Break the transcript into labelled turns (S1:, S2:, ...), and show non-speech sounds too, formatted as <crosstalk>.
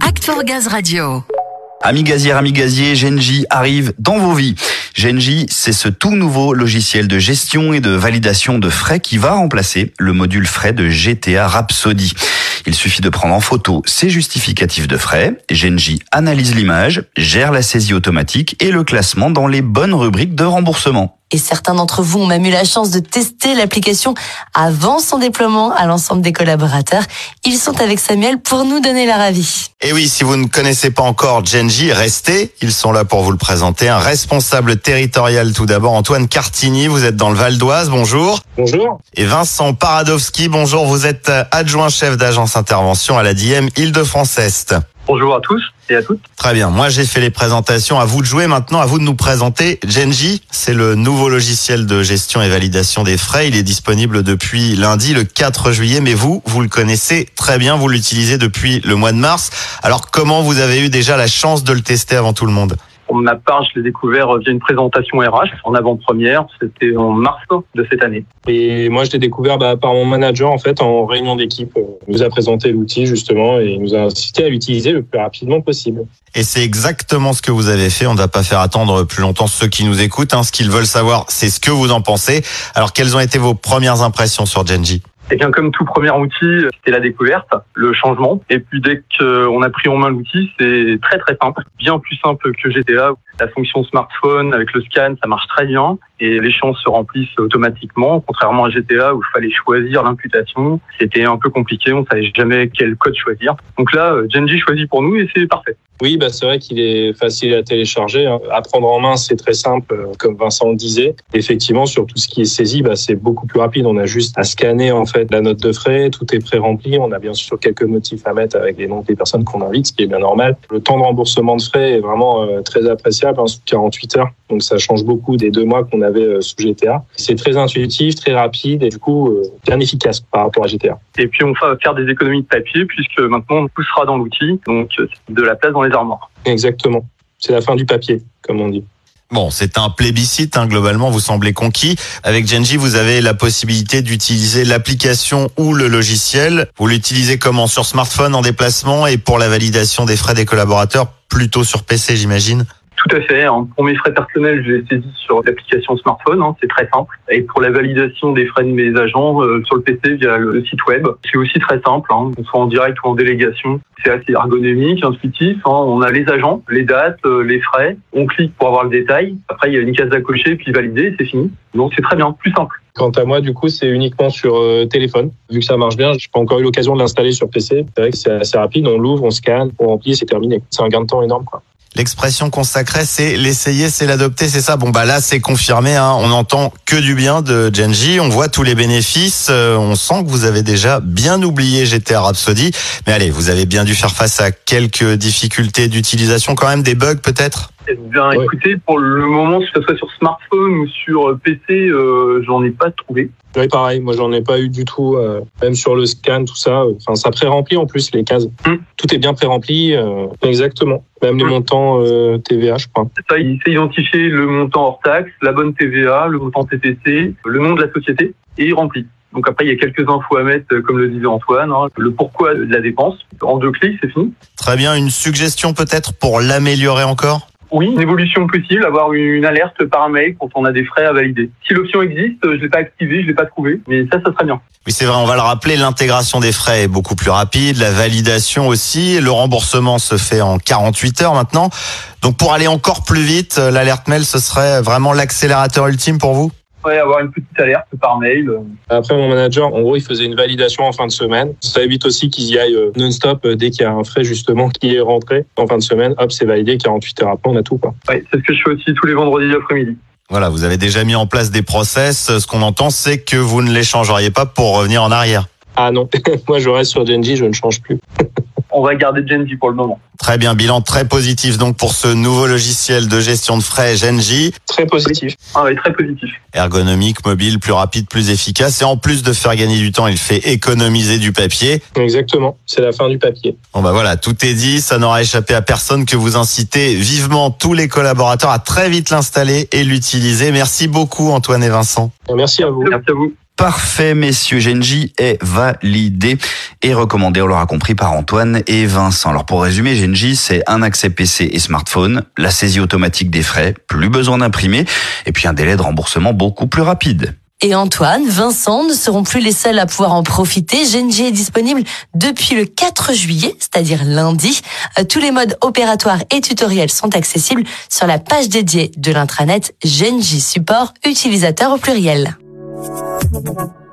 S1: Act for Gaz Radio.
S2: Amis gaziers, amis gaziers, Genji arrive dans vos vies. Genji, c'est ce tout nouveau logiciel de gestion et de validation de frais qui va remplacer le module frais de GTA Rhapsody. Il suffit de prendre en photo ses justificatifs de frais. Genji analyse l'image, gère la saisie automatique et le classement dans les bonnes rubriques de remboursement.
S3: Et certains d'entre vous ont même eu la chance de tester l'application avant son déploiement à l'ensemble des collaborateurs. Ils sont avec Samuel pour nous donner leur avis.
S4: Et oui, si vous ne connaissez pas encore Genji, restez. Ils sont là pour vous le présenter. Un responsable territorial tout d'abord, Antoine Cartigny. Vous êtes dans le Val d'Oise. Bonjour.
S5: Bonjour.
S4: Et Vincent Paradowski. Bonjour. Vous êtes adjoint chef d'agence intervention à la DIEM Île-de-France-Est.
S5: Bonjour à tous et à toutes.
S4: Très bien. Moi, j'ai fait les présentations. À vous de jouer maintenant. À vous de nous présenter. Genji, c'est le nouveau logiciel de gestion et validation des frais. Il est disponible depuis lundi, le 4 juillet. Mais vous, vous le connaissez très bien. Vous l'utilisez depuis le mois de mars. Alors, comment vous avez eu déjà la chance de le tester avant tout le monde?
S5: Pour ma part, je l'ai découvert via une présentation RH en avant-première. C'était en mars de cette année.
S6: Et moi, je l'ai découvert bah, par mon manager en fait en réunion d'équipe. Il nous a présenté l'outil justement et il nous a incité à l'utiliser le plus rapidement possible.
S4: Et c'est exactement ce que vous avez fait. On ne va pas faire attendre plus longtemps ceux qui nous écoutent. Hein. Ce qu'ils veulent savoir, c'est ce que vous en pensez. Alors, quelles ont été vos premières impressions sur Genji?
S5: Et bien comme tout premier outil, c'était la découverte, le changement. Et puis dès qu'on a pris en main l'outil, c'est très très simple, bien plus simple que GTA. La fonction smartphone avec le scan, ça marche très bien et les champs se remplissent automatiquement, contrairement à GTA où il fallait choisir l'imputation. C'était un peu compliqué, on savait jamais quel code choisir. Donc là, Genji choisit pour nous et c'est parfait.
S6: Oui, bah c'est vrai qu'il est facile à télécharger. Hein. À prendre en main, c'est très simple, comme Vincent le disait. Effectivement, sur tout ce qui est saisi, bah, c'est beaucoup plus rapide. On a juste à scanner en fait la note de frais, tout est pré-rempli. On a bien sûr quelques motifs à mettre avec les noms des personnes qu'on invite, ce qui est bien normal. Le temps de remboursement de frais est vraiment euh, très appréciable, hein, sous 48 heures. Donc ça change beaucoup des deux mois qu'on avait euh, sous GTA. C'est très intuitif, très rapide et du coup euh, bien efficace par rapport à GTA.
S5: Et puis on va faire des économies de papier puisque maintenant on poussera dans l'outil, donc de la place dans les armoires.
S6: Exactement. C'est la fin du papier, comme on dit.
S4: Bon, c'est un plébiscite, hein, globalement, vous semblez conquis. Avec Genji, vous avez la possibilité d'utiliser l'application ou le logiciel. Vous l'utilisez comment Sur smartphone, en déplacement et pour la validation des frais des collaborateurs, plutôt sur PC, j'imagine
S5: tout à fait. Pour mes frais personnels, je l'ai saisi sur l'application smartphone. Hein, c'est très simple. Et pour la validation des frais de mes agents euh, sur le PC via le site web, c'est aussi très simple. Hein, soit en direct ou en délégation. C'est assez ergonomique, intuitif. Hein. On a les agents, les dates, euh, les frais. On clique pour avoir le détail. Après, il y a une case à cocher, puis valider, c'est fini. Donc c'est très bien, plus simple.
S6: Quant à moi, du coup, c'est uniquement sur euh, téléphone. Vu que ça marche bien, j'ai pas encore eu l'occasion de l'installer sur PC. C'est vrai que c'est assez rapide. On l'ouvre, on scanne, on remplit, c'est terminé. C'est un gain de temps énorme, quoi.
S4: L'expression consacrée, c'est l'essayer, c'est l'adopter, c'est ça. Bon bah là, c'est confirmé. Hein. On entend que du bien de Genji. On voit tous les bénéfices. Euh, on sent que vous avez déjà bien oublié GTA Rhapsody. Mais allez, vous avez bien dû faire face à quelques difficultés d'utilisation, quand même des bugs peut-être?
S5: Eh bien, écoutez, pour le moment, que ce soit sur smartphone ou sur PC, euh, j'en ai pas trouvé.
S6: Oui, pareil. Moi, j'en ai pas eu du tout. Euh, même sur le scan, tout ça. Enfin, ça pré-remplit en plus les cases.
S5: Hmm.
S6: Tout est bien pré-rempli. Euh, exactement. Même les
S5: Hmm.
S6: montants euh, TVA, je crois.
S5: Ça, il sait identifier le montant hors taxe, la bonne TVA, le montant TTC, le nom de la société, et il remplit. Donc après, il y a quelques infos à mettre, euh, comme le disait Antoine, hein, le pourquoi de la dépense. En deux clics, c'est fini.
S4: Très bien. Une suggestion peut-être pour l'améliorer encore?
S5: Oui, une évolution possible, avoir une alerte par mail quand on a des frais à valider. Si l'option existe, je l'ai pas activée, je l'ai pas trouvée, mais ça, ça serait bien.
S4: Oui, c'est vrai, on va le rappeler, l'intégration des frais est beaucoup plus rapide, la validation aussi, le remboursement se fait en 48 heures maintenant. Donc pour aller encore plus vite, euh, l'alerte mail, ce serait vraiment l'accélérateur ultime pour vous?
S5: Avoir une petite alerte par mail. euh,
S6: Après, mon manager, en gros, il faisait une validation en fin de semaine. Ça évite aussi qu'ils y aillent euh, non-stop euh, dès qu'il y a un frais, justement, qui est rentré en fin de semaine. Hop, c'est validé. 48 heures après, on a tout, quoi.
S5: Ouais, c'est ce que je fais aussi tous les vendredis après-midi.
S4: Voilà, vous avez déjà mis en place des process. Ce qu'on entend, c'est que vous ne les changeriez pas pour revenir en arrière.
S6: Ah non, <laughs> moi, je reste sur Genji, je ne change plus. <laughs>
S5: On va garder Genji pour le moment.
S4: Très bien, bilan très positif donc pour ce nouveau logiciel de gestion de frais Genji,
S6: Très positif.
S5: Ah ouais, très positif.
S4: ergonomique, mobile, plus rapide, plus efficace et en plus de faire gagner du temps, il fait économiser du papier.
S6: Exactement. C'est la fin du papier.
S4: Bon bah voilà, tout est dit, ça n'aura échappé à personne que vous incitez vivement tous les collaborateurs à très vite l'installer et l'utiliser. Merci beaucoup Antoine et Vincent.
S6: Merci à vous.
S5: Merci à vous.
S2: Parfait, messieurs. Genji est validé et recommandé, on l'aura compris, par Antoine et Vincent. Alors pour résumer, Genji, c'est un accès PC et smartphone, la saisie automatique des frais, plus besoin d'imprimer, et puis un délai de remboursement beaucoup plus rapide.
S3: Et Antoine, Vincent ne seront plus les seuls à pouvoir en profiter. Genji est disponible depuis le 4 juillet, c'est-à-dire lundi. Euh, tous les modes opératoires et tutoriels sont accessibles sur la page dédiée de l'intranet Genji Support utilisateur au pluriel. Thank you.